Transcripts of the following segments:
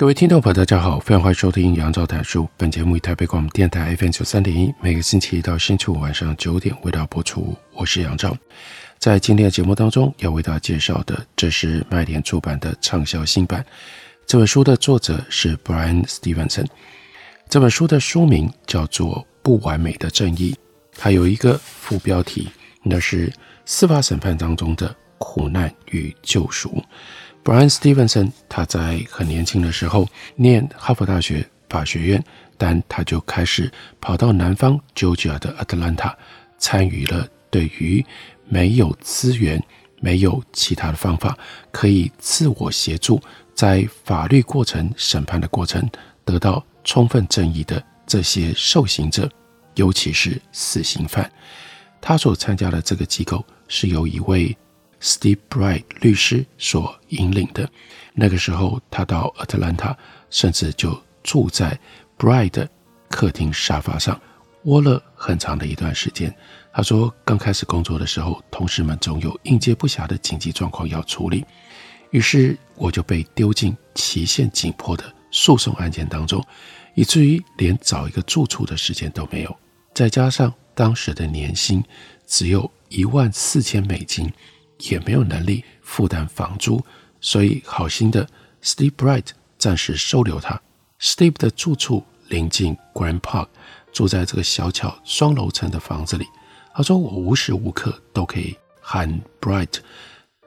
各位听众朋友，大家好，非常欢迎收听杨照谈书。本节目以台北广播电台 FM 九三点一，每个星期一到星期五晚上九点为大家播出。我是杨照，在今天的节目当中要为大家介绍的，这是麦田出版的畅销新版。这本书的作者是 Brian Stevenson。这本书的书名叫做《不完美的正义》，它有一个副标题，那是司法审判当中的苦难与救赎。Bryan Stevenson，他在很年轻的时候念哈佛大学法学院，但他就开始跑到南方 Georgia 的 Atlanta，参与了对于没有资源、没有其他的方法可以自我协助，在法律过程、审判的过程得到充分正义的这些受刑者，尤其是死刑犯。他所参加的这个机构是由一位。Steve Bright 律师所引领的，那个时候，他到 Atlanta，甚至就住在 Bright 的客厅沙发上，窝了很长的一段时间。他说，刚开始工作的时候，同事们总有应接不暇的紧急状况要处理，于是我就被丢进期限紧迫的诉讼案件当中，以至于连找一个住处的时间都没有。再加上当时的年薪只有一万四千美金。也没有能力负担房租，所以好心的 Steve Bright 暂时收留他。Steve 的住处临近 Grand Park，住在这个小巧双楼层的房子里。他说：“我无时无刻都可以和 Bright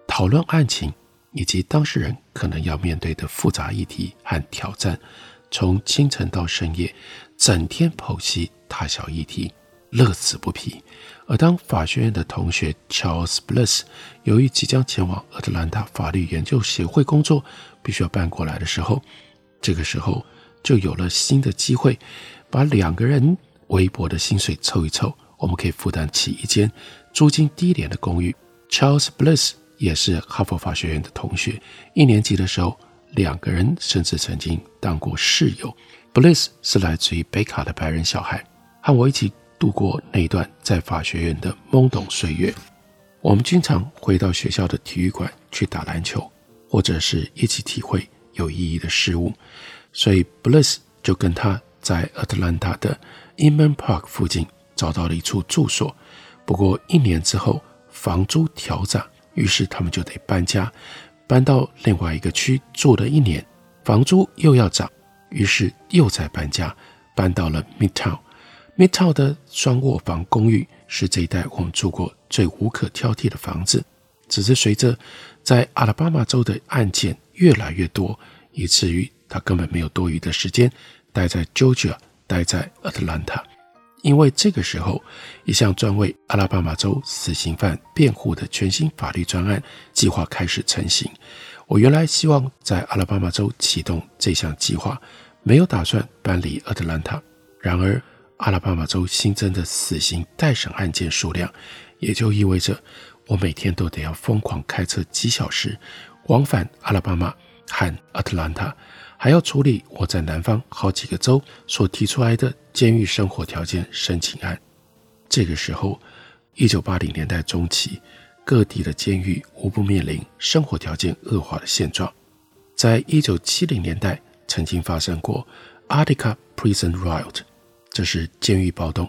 讨论案情，以及当事人可能要面对的复杂议题和挑战，从清晨到深夜，整天剖析大小议题，乐此不疲。”而当法学院的同学 Charles Bliss 由于即将前往亚特兰大法律研究协会工作，必须要搬过来的时候，这个时候就有了新的机会，把两个人微薄的薪水凑一凑，我们可以负担起一间租金低廉的公寓。Charles Bliss 也是哈佛法学院的同学，一年级的时候，两个人甚至曾经当过室友。Bliss 是来自于北卡的白人小孩，和我一起。度过那段在法学院的懵懂岁月，我们经常回到学校的体育馆去打篮球，或者是一起体会有意义的事物。所以，Bliss 就跟他在 Atlanta 的 Inman Park 附近找到了一处住所。不过，一年之后房租调涨，于是他们就得搬家，搬到另外一个区住了一年，房租又要涨，于是又再搬家，搬到了 Midtown。Midtown 的双卧房公寓是这一带我们住过最无可挑剔的房子。只是随着在阿拉巴马州的案件越来越多，以至于他根本没有多余的时间待在 Georgia，待在 Atlanta。因为这个时候，一项专为阿拉巴马州死刑犯辩护的全新法律专案计划开始成型。我原来希望在阿拉巴马州启动这项计划，没有打算搬离 Atlanta。然而，阿拉巴马州新增的死刑待审案件数量，也就意味着我每天都得要疯狂开车几小时往返阿拉巴马和阿特兰大，还要处理我在南方好几个州所提出来的监狱生活条件申请案。这个时候，一九八零年代中期，各地的监狱无不面临生活条件恶化的现状。在一九七零年代，曾经发生过 Attica Prison Riot。这是监狱暴动，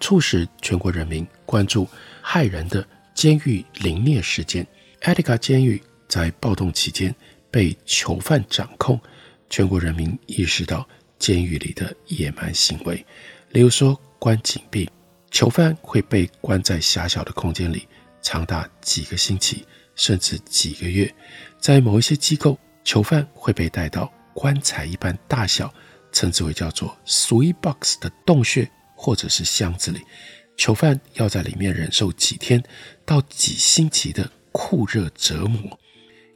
促使全国人民关注骇人的监狱凌虐事件。艾迪卡监狱在暴动期间被囚犯掌控，全国人民意识到监狱里的野蛮行为，例如说关禁闭，囚犯会被关在狭小的空间里长达几个星期，甚至几个月。在某一些机构，囚犯会被带到棺材一般大小。称之为叫做 “sweet box” 的洞穴或者是箱子里，囚犯要在里面忍受几天到几星期的酷热折磨。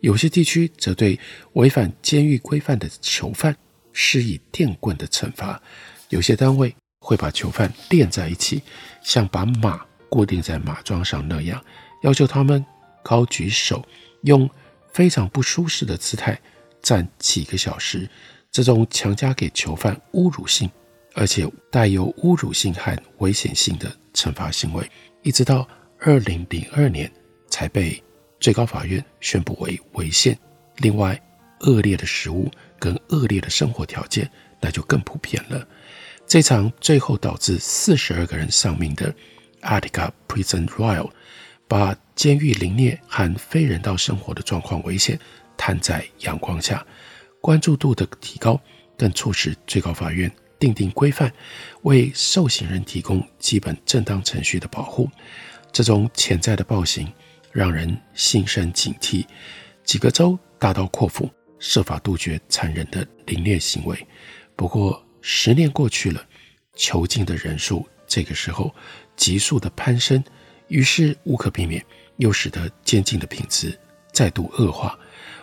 有些地区则对违反监狱规范的囚犯施以电棍的惩罚。有些单位会把囚犯连在一起，像把马固定在马桩上那样，要求他们高举手，用非常不舒适的姿态站几个小时。这种强加给囚犯侮辱性，而且带有侮辱性和危险性的惩罚行为，一直到二零零二年才被最高法院宣布为违宪。另外，恶劣的食物跟恶劣的生活条件，那就更普遍了。这场最后导致四十二个人丧命的 Attica Prison Riot，把监狱凌虐和非人道生活的状况危险摊在阳光下。关注度的提高，更促使最高法院订定规范，为受刑人提供基本正当程序的保护。这种潜在的暴行让人心生警惕。几个州大刀阔斧，设法杜绝残忍的凌虐行为。不过，十年过去了，囚禁的人数这个时候急速的攀升，于是无可避免，又使得监禁的品质再度恶化。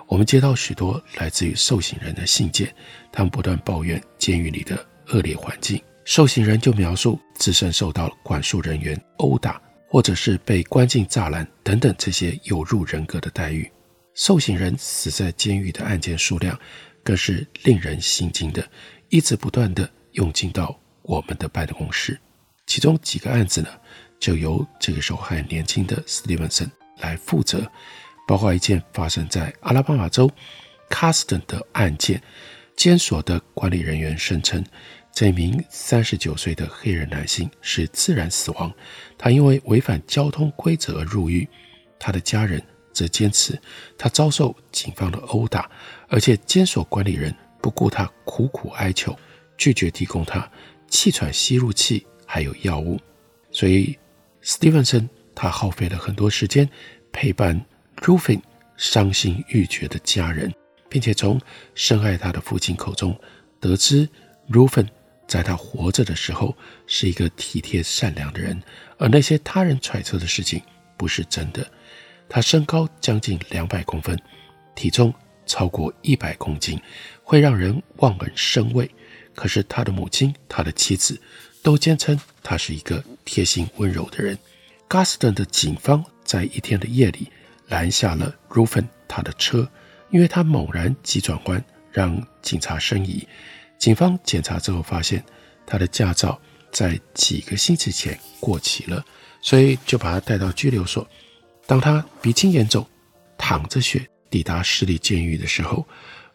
我们接到许多来自于受刑人的信件，他们不断抱怨监狱里的恶劣环境。受刑人就描述自身受到管束人员殴打，或者是被关进栅栏等等这些有辱人格的待遇。受刑人死在监狱的案件数量更是令人心惊的，一直不断地涌进到我们的办公室。其中几个案子呢，就由这个时候还年轻的史蒂文森来负责。包括一件发生在阿拉巴马州卡斯顿的案件，监所的管理人员声称，这名三十九岁的黑人男性是自然死亡，他因为违反交通规则而入狱。他的家人则坚持他遭受警方的殴打，而且监所管理人不顾他苦苦哀求，拒绝提供他气喘吸入器还有药物。所以，史蒂文森他耗费了很多时间陪伴。Rufin 伤心欲绝的家人，并且从深爱他的父亲口中得知，Rufin 在他活着的时候是一个体贴善良的人，而那些他人揣测的事情不是真的。他身高将近两百公分，体重超过一百公斤，会让人望而生畏。可是他的母亲、他的妻子都坚称他是一个贴心温柔的人。Gaston 的警方在一天的夜里。拦下了 Rufin 他的车，因为他猛然急转弯，让警察生疑。警方检查之后发现，他的驾照在几个星期前过期了，所以就把他带到拘留所。当他鼻青眼肿、淌着血抵达市立监狱的时候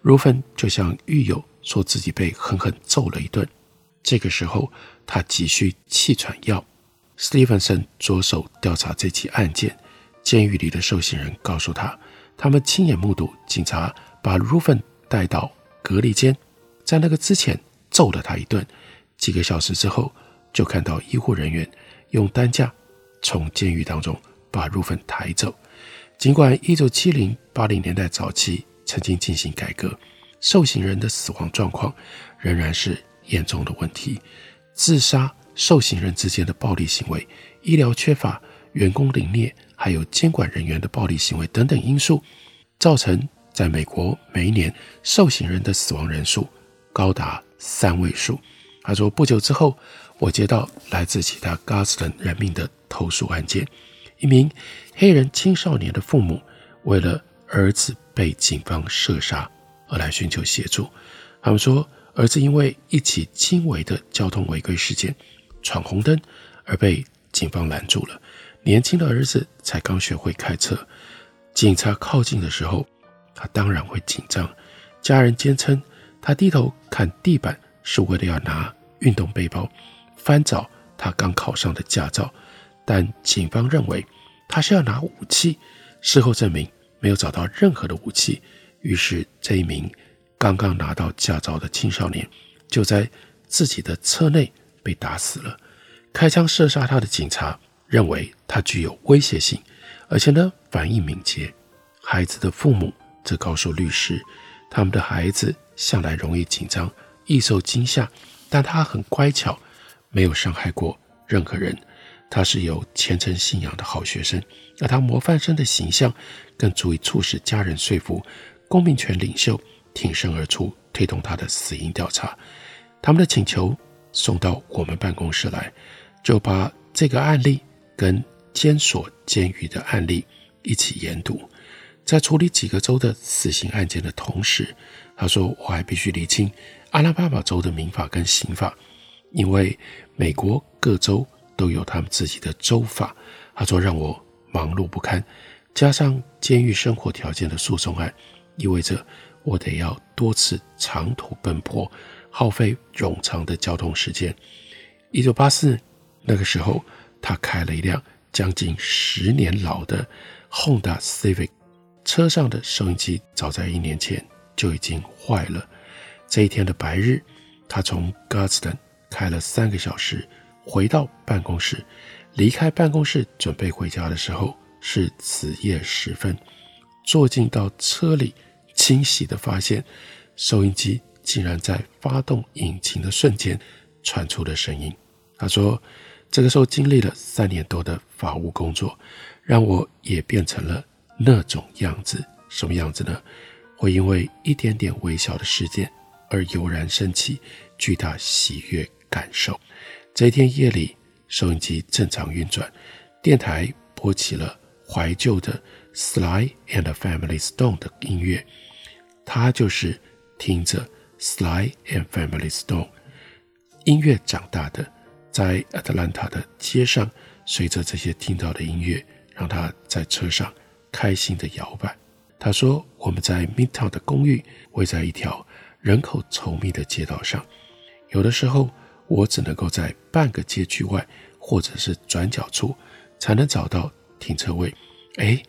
，Ruffin 就向狱友说自己被狠狠揍了一顿。这个时候，他急需气喘药。Stevenson 着手调查这起案件。监狱里的受刑人告诉他，他们亲眼目睹警察把 Rufin 带到隔离间，在那个之前揍了他一顿。几个小时之后，就看到医护人员用担架从监狱当中把 Rufin 抬走。尽管1970、80年代早期曾经进行改革，受刑人的死亡状况仍然是严重的问题。自杀、受刑人之间的暴力行为、医疗缺乏、员工凌虐。还有监管人员的暴力行为等等因素，造成在美国每一年受刑人的死亡人数高达三位数。他说，不久之后，我接到来自其他 Garston 人命的投诉案件，一名黑人青少年的父母为了儿子被警方射杀而来寻求协助。他们说，儿子因为一起轻微的交通违规事件闯红灯而被警方拦住了。年轻的儿子才刚学会开车，警察靠近的时候，他当然会紧张。家人坚称，他低头看地板是为了要拿运动背包翻找他刚考上的驾照，但警方认为他是要拿武器。事后证明没有找到任何的武器，于是这一名刚刚拿到驾照的青少年就在自己的车内被打死了。开枪射杀他的警察。认为他具有威胁性，而且呢，反应敏捷。孩子的父母则告诉律师，他们的孩子向来容易紧张、易受惊吓，但他很乖巧，没有伤害过任何人。他是有虔诚信仰的好学生，而他模范生的形象更足以促使家人说服公民权领袖挺身而出，推动他的死因调查。他们的请求送到我们办公室来，就把这个案例跟监所监狱的案例一起研读。在处理几个州的死刑案件的同时，他说：“我还必须厘清阿拉巴马州的民法跟刑法，因为美国各州。”都有他们自己的州法，他说让我忙碌不堪，加上监狱生活条件的诉讼案，意味着我得要多次长途奔波，耗费冗长的交通时间。一九八四那个时候，他开了一辆将近十年老的 Honda Civic，车上的收音机早在一年前就已经坏了。这一天的白日，他从 Gadsden 开了三个小时。回到办公室，离开办公室准备回家的时候是子夜时分。坐进到车里，惊喜地发现收音机竟然在发动引擎的瞬间传出了声音。他说：“这个时候经历了三年多的法务工作，让我也变成了那种样子。什么样子呢？会因为一点点微小的事件而油然升起巨大喜悦感受。”这一天夜里，收音机正常运转，电台播起了怀旧的 Sly and Family Stone 的音乐。他就是听着 Sly and Family Stone 音乐长大的，在 Atlanta 的街上，随着这些听到的音乐，让他在车上开心地摇摆。他说：“我们在 Midtown 的公寓，位在一条人口稠密的街道上，有的时候。”我只能够在半个街区外，或者是转角处，才能找到停车位。哎，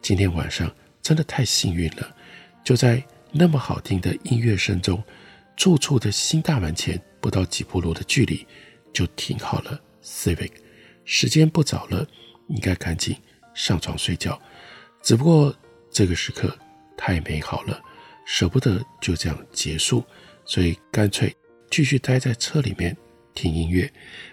今天晚上真的太幸运了！就在那么好听的音乐声中，住处的新大门前不到几步路的距离，就停好了 Civic。时间不早了，应该赶紧上床睡觉。只不过这个时刻太美好了，舍不得就这样结束，所以干脆继续待在车里面。听音乐，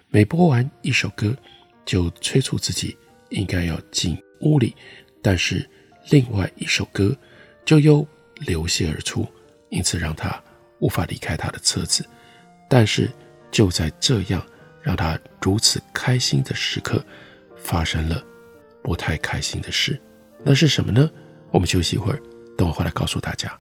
每播完一首歌，就催促自己应该要进屋里，但是另外一首歌就又流泻而出，因此让他无法离开他的车子。但是就在这样让他如此开心的时刻，发生了不太开心的事。那是什么呢？我们休息一会儿，等我回来告诉大家。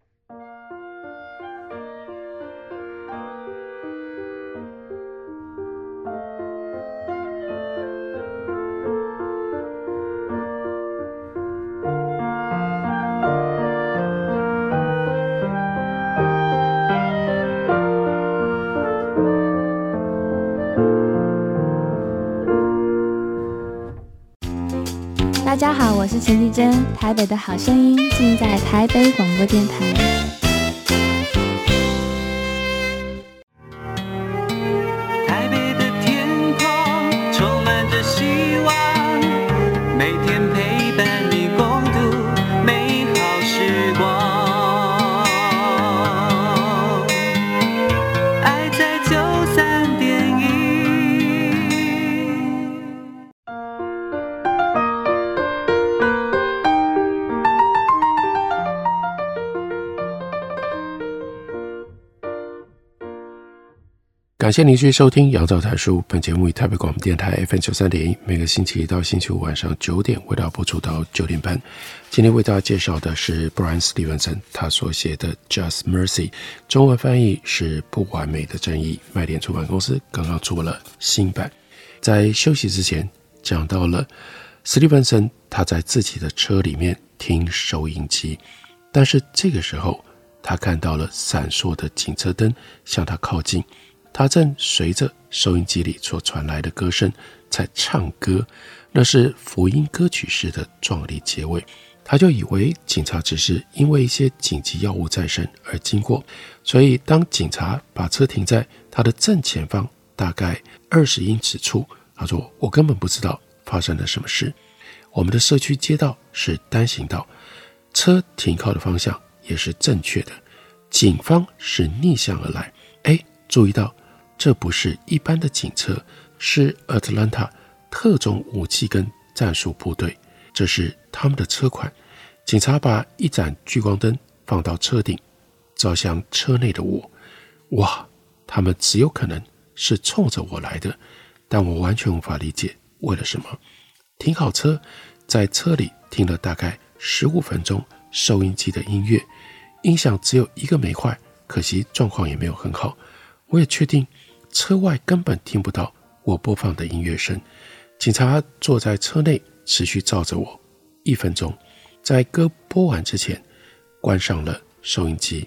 我是陈绮贞，台北的好声音尽在台北广播电台。感谢您继续收听《杨照谈书》。本节目以台北广播电台 FM 九三点一，每个星期一到星期五晚上九点为大家播出到九点半。今天为大家介绍的是 Brian Stevenson 他所写的《Just Mercy》，中文翻译是《不完美的正义》。麦田出版公司刚刚出了新版。在休息之前，讲到了 Stevenson 他在自己的车里面听收音机，但是这个时候他看到了闪烁的警车灯向他靠近。他正随着收音机里所传来的歌声在唱歌，那是福音歌曲式的壮丽结尾。他就以为警察只是因为一些紧急要务在身而经过，所以当警察把车停在他的正前方大概二十英尺处，他说：“我根本不知道发生了什么事。我们的社区街道是单行道，车停靠的方向也是正确的，警方是逆向而来。哎，注意到。”这不是一般的警车，是 Atlanta 特种武器跟战术部队，这是他们的车款。警察把一盏聚光灯放到车顶，照向车内的我。哇，他们极有可能是冲着我来的，但我完全无法理解为了什么。停好车，在车里听了大概十五分钟收音机的音乐，音响只有一个没坏，可惜状况也没有很好。我也确定车外根本听不到我播放的音乐声。警察坐在车内，持续照着我一分钟。在歌播完之前，关上了收音机。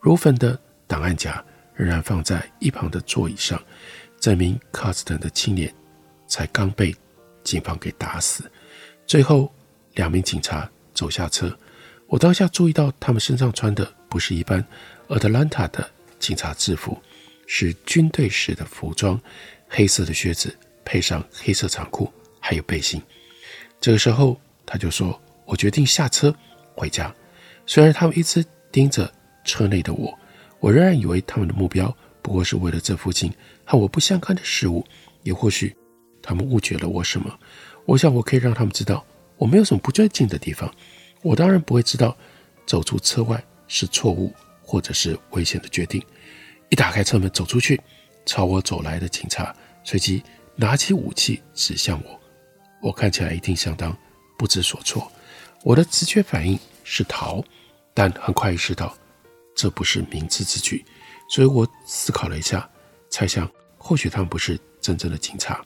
如焚的档案夹仍然放在一旁的座椅上。这名喀斯特的青年才刚被警方给打死。最后，两名警察走下车。我当下注意到，他们身上穿的不是一般 Atlanta 的警察制服，是军队式的服装，黑色的靴子配上黑色长裤，还有背心。这个时候，他就说。我决定下车回家。虽然他们一直盯着车内的我，我仍然以为他们的目标不过是为了这附近和我不相干的事物，也或许他们误解了我什么。我想我可以让他们知道我没有什么不对劲的地方。我当然不会知道走出车外是错误或者是危险的决定。一打开车门走出去，朝我走来的警察随即拿起武器指向我。我看起来一定相当不知所措。我的直觉反应是逃，但很快意识到这不是明智之举，所以我思考了一下，猜想或许他们不是真正的警察。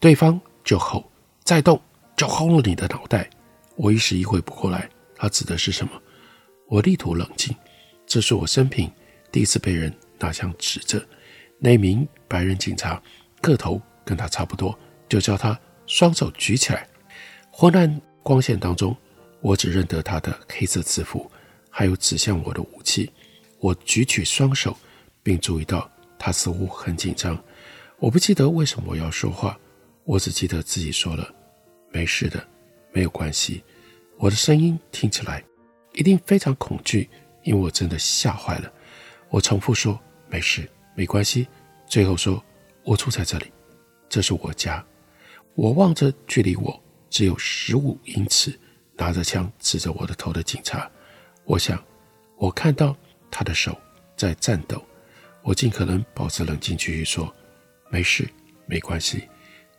对方就吼：“再动就轰了你的脑袋！”我一时意会不过来，他指的是什么？我力图冷静，这是我生平第一次被人拿枪指着。那名白人警察个头跟他差不多，就叫他双手举起来。昏暗光线当中。我只认得他的黑色制服，还有指向我的武器。我举起双手，并注意到他似乎很紧张。我不记得为什么我要说话，我只记得自己说了：“没事的，没有关系。”我的声音听起来一定非常恐惧，因为我真的吓坏了。我重复说：“没事，没关系。”最后说：“我住在这里，这是我家。”我望着距离我只有十五英尺。拿着枪指着我的头的警察，我想，我看到他的手在颤抖。我尽可能保持冷静，继续说：“没事，没关系。”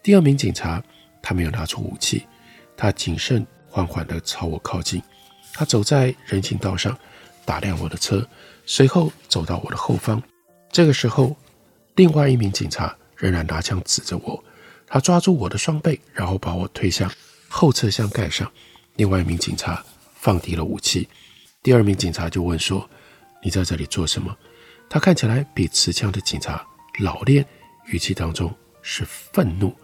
第二名警察他没有拿出武器，他谨慎缓缓地朝我靠近。他走在人行道上，打量我的车，随后走到我的后方。这个时候，另外一名警察仍然拿枪指着我，他抓住我的双背，然后把我推向后车厢盖上。另外一名警察放低了武器，第二名警察就问说：“你在这里做什么？”他看起来比持枪的警察老练，语气当中是愤怒。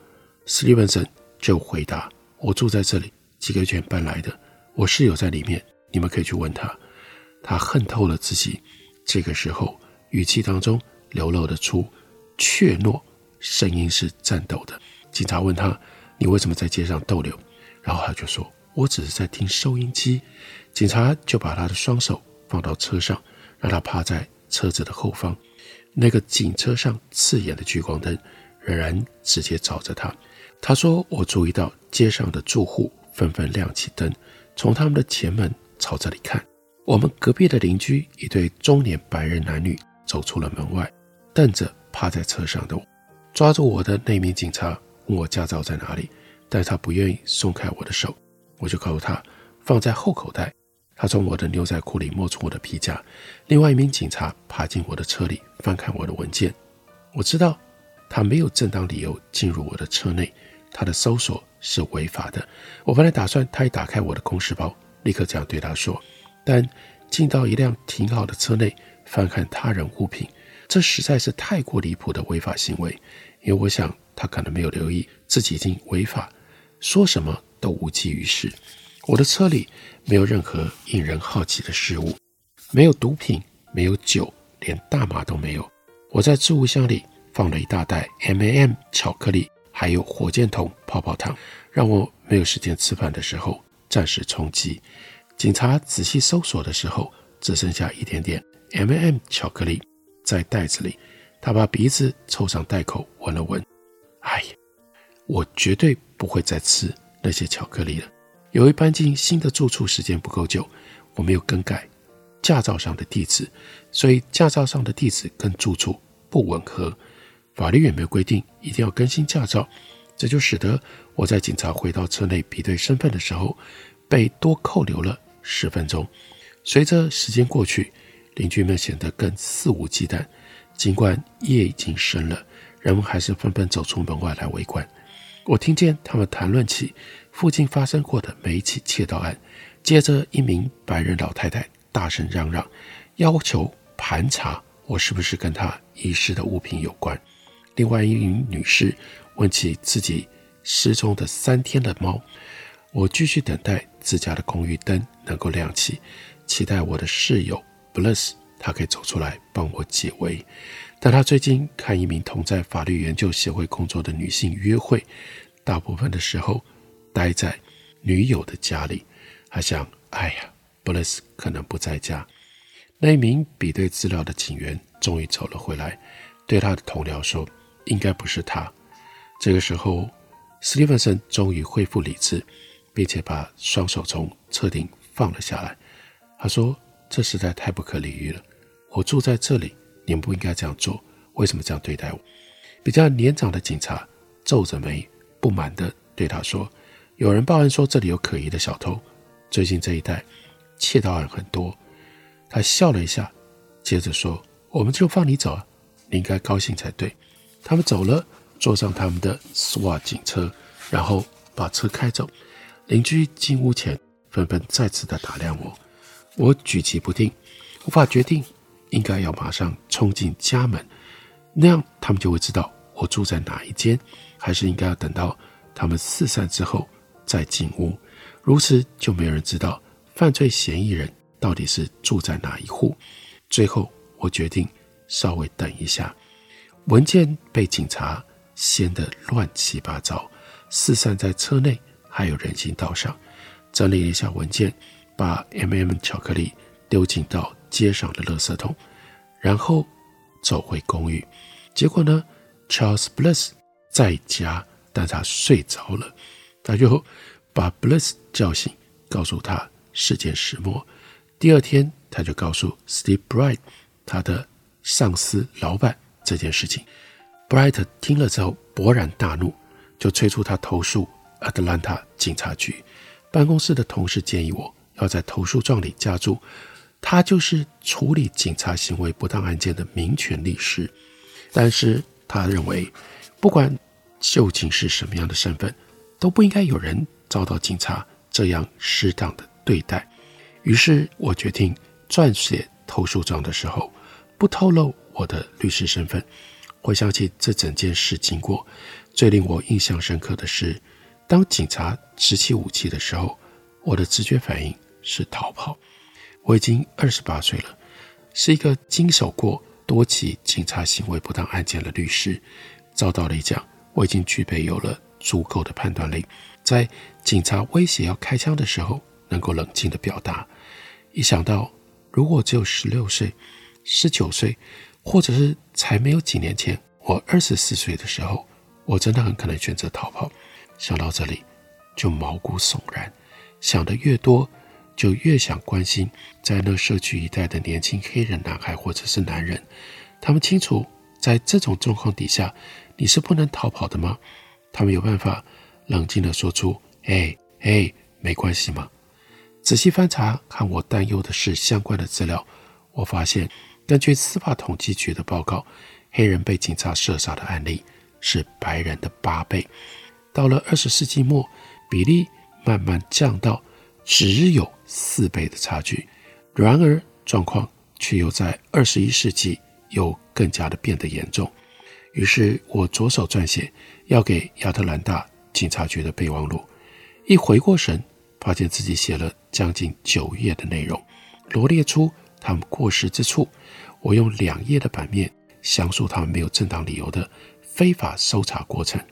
史蒂文森就回答：“我住在这里，几个月前搬来的，我室友在里面，你们可以去问他。”他恨透了自己，这个时候语气当中流露得出怯懦，声音是颤抖的。警察问他：“你为什么在街上逗留？”然后他就说。我只是在听收音机，警察就把他的双手放到车上，让他趴在车子的后方。那个警车上刺眼的聚光灯仍然直接照着他。他说：“我注意到街上的住户纷纷亮起灯，从他们的前门朝这里看。我们隔壁的邻居一对中年白人男女走出了门外，瞪着趴在车上的我。抓住我的那名警察问我驾照在哪里，但他不愿意松开我的手。”我就告诉他放在后口袋。他从我的牛仔裤里摸出我的皮夹。另外一名警察爬进我的车里，翻看我的文件。我知道他没有正当理由进入我的车内，他的搜索是违法的。我本来打算他一打开我的公事包，立刻这样对他说。但进到一辆停好的车内翻看他人物品，这实在是太过离谱的违法行为。因为我想他可能没有留意自己已经违法，说什么。都无济于事。我的车里没有任何引人好奇的事物，没有毒品，没有酒，连大麻都没有。我在置物箱里放了一大袋 M&M 巧克力，还有火箭筒泡泡糖，让我没有时间吃饭的时候暂时充饥。警察仔细搜索的时候，只剩下一点点 M&M 巧克力在袋子里。他把鼻子凑上袋口闻了闻，哎呀，我绝对不会再吃那些巧克力了。由于搬进新的住处时间不够久，我没有更改驾照上的地址，所以驾照上的地址跟住处不吻合。法律也没有规定一定要更新驾照，这就使得我在警察回到车内比对身份的时候，被多扣留了十分钟。随着时间过去，邻居们显得更肆无忌惮。尽管夜已经深了，人们还是纷纷走出门外来围观。我听见他们谈论起附近发生过的每一起窃盗案。接着，一名白人老太太大声嚷嚷，要求盘查我是不是跟她遗失的物品有关。另外一名女士问起自己失踪的三天的猫。我继续等待自家的公寓灯能够亮起。期待我的室友 Bliss，他可以走出来帮我解围。但他最近看一名同在法律研究协会工作的女性约会，大部分的时候待在女友的家里。他想，哎呀，Bliss 可能不在家。那一名比对资料的警员终于走了回来，对他的同僚说：“应该不是他。”这个时候，史蒂芬森终于恢复理智，并且把双手从车顶放了下来。他说：“这实在太不可理喻了！我住在这里，你们不应该这样做。为什么这样对待我？”比较年长的警察皱着眉，不满地对他说：“有人报案说这里有可疑的小偷，最近这一带窃盗案很多。”他笑了一下，接着说：“我们就放你走啊，你应该高兴才对。”他们走了，坐上他们的 SWAT 警车，然后把车开走。邻居进屋前，纷纷再次地打量我。我举棋不定，无法决定应该要马上冲进家门，那样他们就会知道我住在哪一间，还是应该要等到他们四散之后再进屋。如此就没有人知道犯罪嫌疑人到底是住在哪一户。最后我决定稍微等一下。文件被警察掀得乱七八糟，四散在车内，还有人行道上。整理了一下文件。把 M&M 巧克力丢进到街上的垃圾桶，然后走回公寓。结果呢，Charles Bliss 在家，但他睡着了。他就把 Bliss 叫醒，告诉他事件始末。第二天，他就告诉 Steve Bright 他的上司老板这件事情。Bright 听了之后勃然大怒，就催促他投诉 Atlanta 警察局。办公室的同事建议我。要在投诉状里加注，他就是处理警察行为不当案件的民权律师。但是他认为，不管究竟是什么样的身份，都不应该有人遭到警察这样适当的对待。于是我决定撰写投诉状的时候，不透露我的律师身份。回想起这整件事经过，最令我印象深刻的是，当警察执起武器的时候，我的直觉反应。是逃跑。我已经二十八岁了，是一个经手过多起警察行为不当案件的律师。照道理讲，我已经具备有了足够的判断力，在警察威胁要开枪的时候，能够冷静地表达。一想到如果只有十六岁、十九岁，或者是才没有几年前我二十四岁的时候，我真的很可能选择逃跑。想到这里，就毛骨悚然。想得越多。就越想关心在那社区一带的年轻黑人男孩或者是男人，他们清楚在这种状况底下你是不能逃跑的吗？他们有办法冷静地说出“哎哎，没关系吗？”仔细翻查看我担忧的事相关的资料，我发现根据司法统计局的报告，黑人被警察射杀的案例是白人的八倍。到了二十世纪末，比例慢慢降到只有四倍的差距，然而状况却又在二十一世纪又更加的变得严重。于是我着手撰写要给亚特兰大警察局的备忘录，一回过神，发现自己写了将近九页的内容，罗列出他们过失之处。我用两页的版面详述他们没有正当理由的非法搜查过程，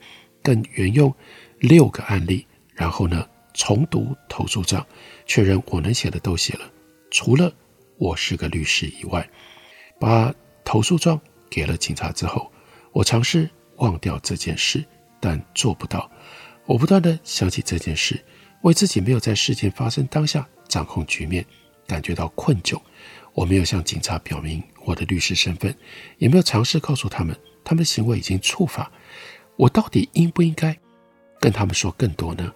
更援用六个案例，然后呢，重读投诉状，确认我能写的都写了，除了我是个律师以外。把投诉状给了警察之后，我尝试忘掉这件事，但做不到。我不断地想起这件事，为自己没有在事件发生当下掌控局面感觉到困窘。我没有向警察表明我的律师身份，也没有尝试告诉他们他们的行为已经触法。我到底应不应该跟他们说更多呢？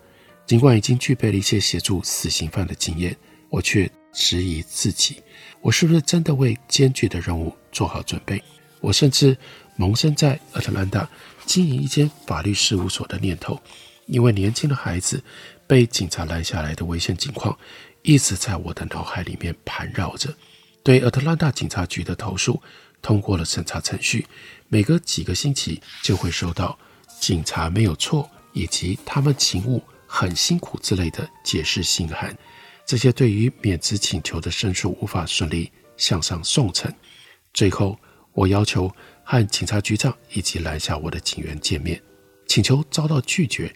尽管已经具备了一些协助死刑犯的经验，我却质疑自己：我是不是真的为艰巨的任务做好准备？我甚至萌生在亚特兰大经营一间法律事务所的念头。因为年轻的孩子被警察拦下来的危险情况，一直在我的脑海里面盘绕着。对亚特兰大警察局的投诉通过了审查程序，每隔几个星期就会收到警察没有错以及他们勤务很辛苦之类的解释信函。这些对于免职请求的申诉无法顺利向上送呈。最后，我要求和警察局长以及拦下我的警员见面，请求遭到拒绝。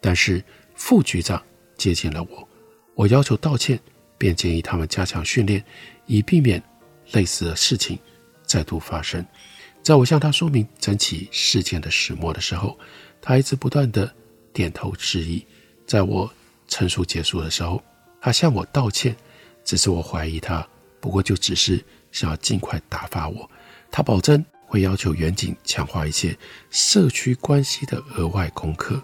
但是副局长接近了我，我要求道歉，便建议他们加强训练，以避免类似的事情再度发生。在我向他说明整起事件的始末的时候，他一直不断地点头示意。在我陈述结束的时候，他向我道歉，只是我怀疑他，不过就只是想要尽快打发我。他保证会要求远景强化一些社区关系的额外功课。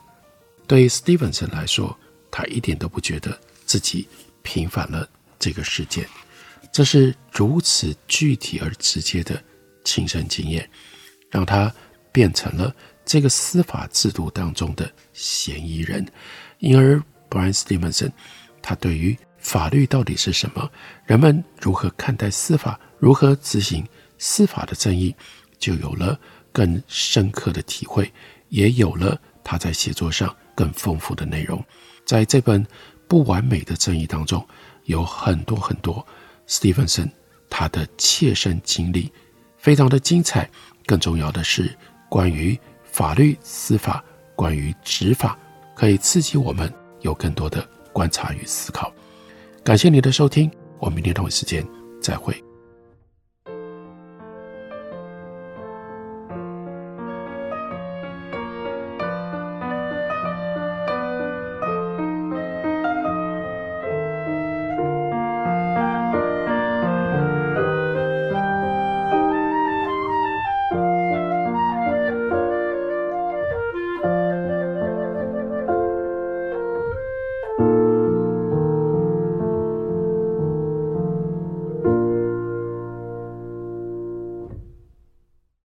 对于 Stevenson 来说，他一点都不觉得自己平反了这个事件。这是如此具体而直接的亲身经验，让他变成了这个司法制度当中的嫌疑人。因而，Brian Stevenson，他对于法律到底是什么，人们如何看待司法，如何执行司法的正义，就有了更深刻的体会，也有了他在写作上。更丰富的内容，在这本不完美的正义当中，有很多很多 Stevenson 他的切身经历，非常的精彩。更重要的是，关于法律、司法，关于执法，可以刺激我们有更多的观察与思考。感谢你的收听，我们明天同一时间再会。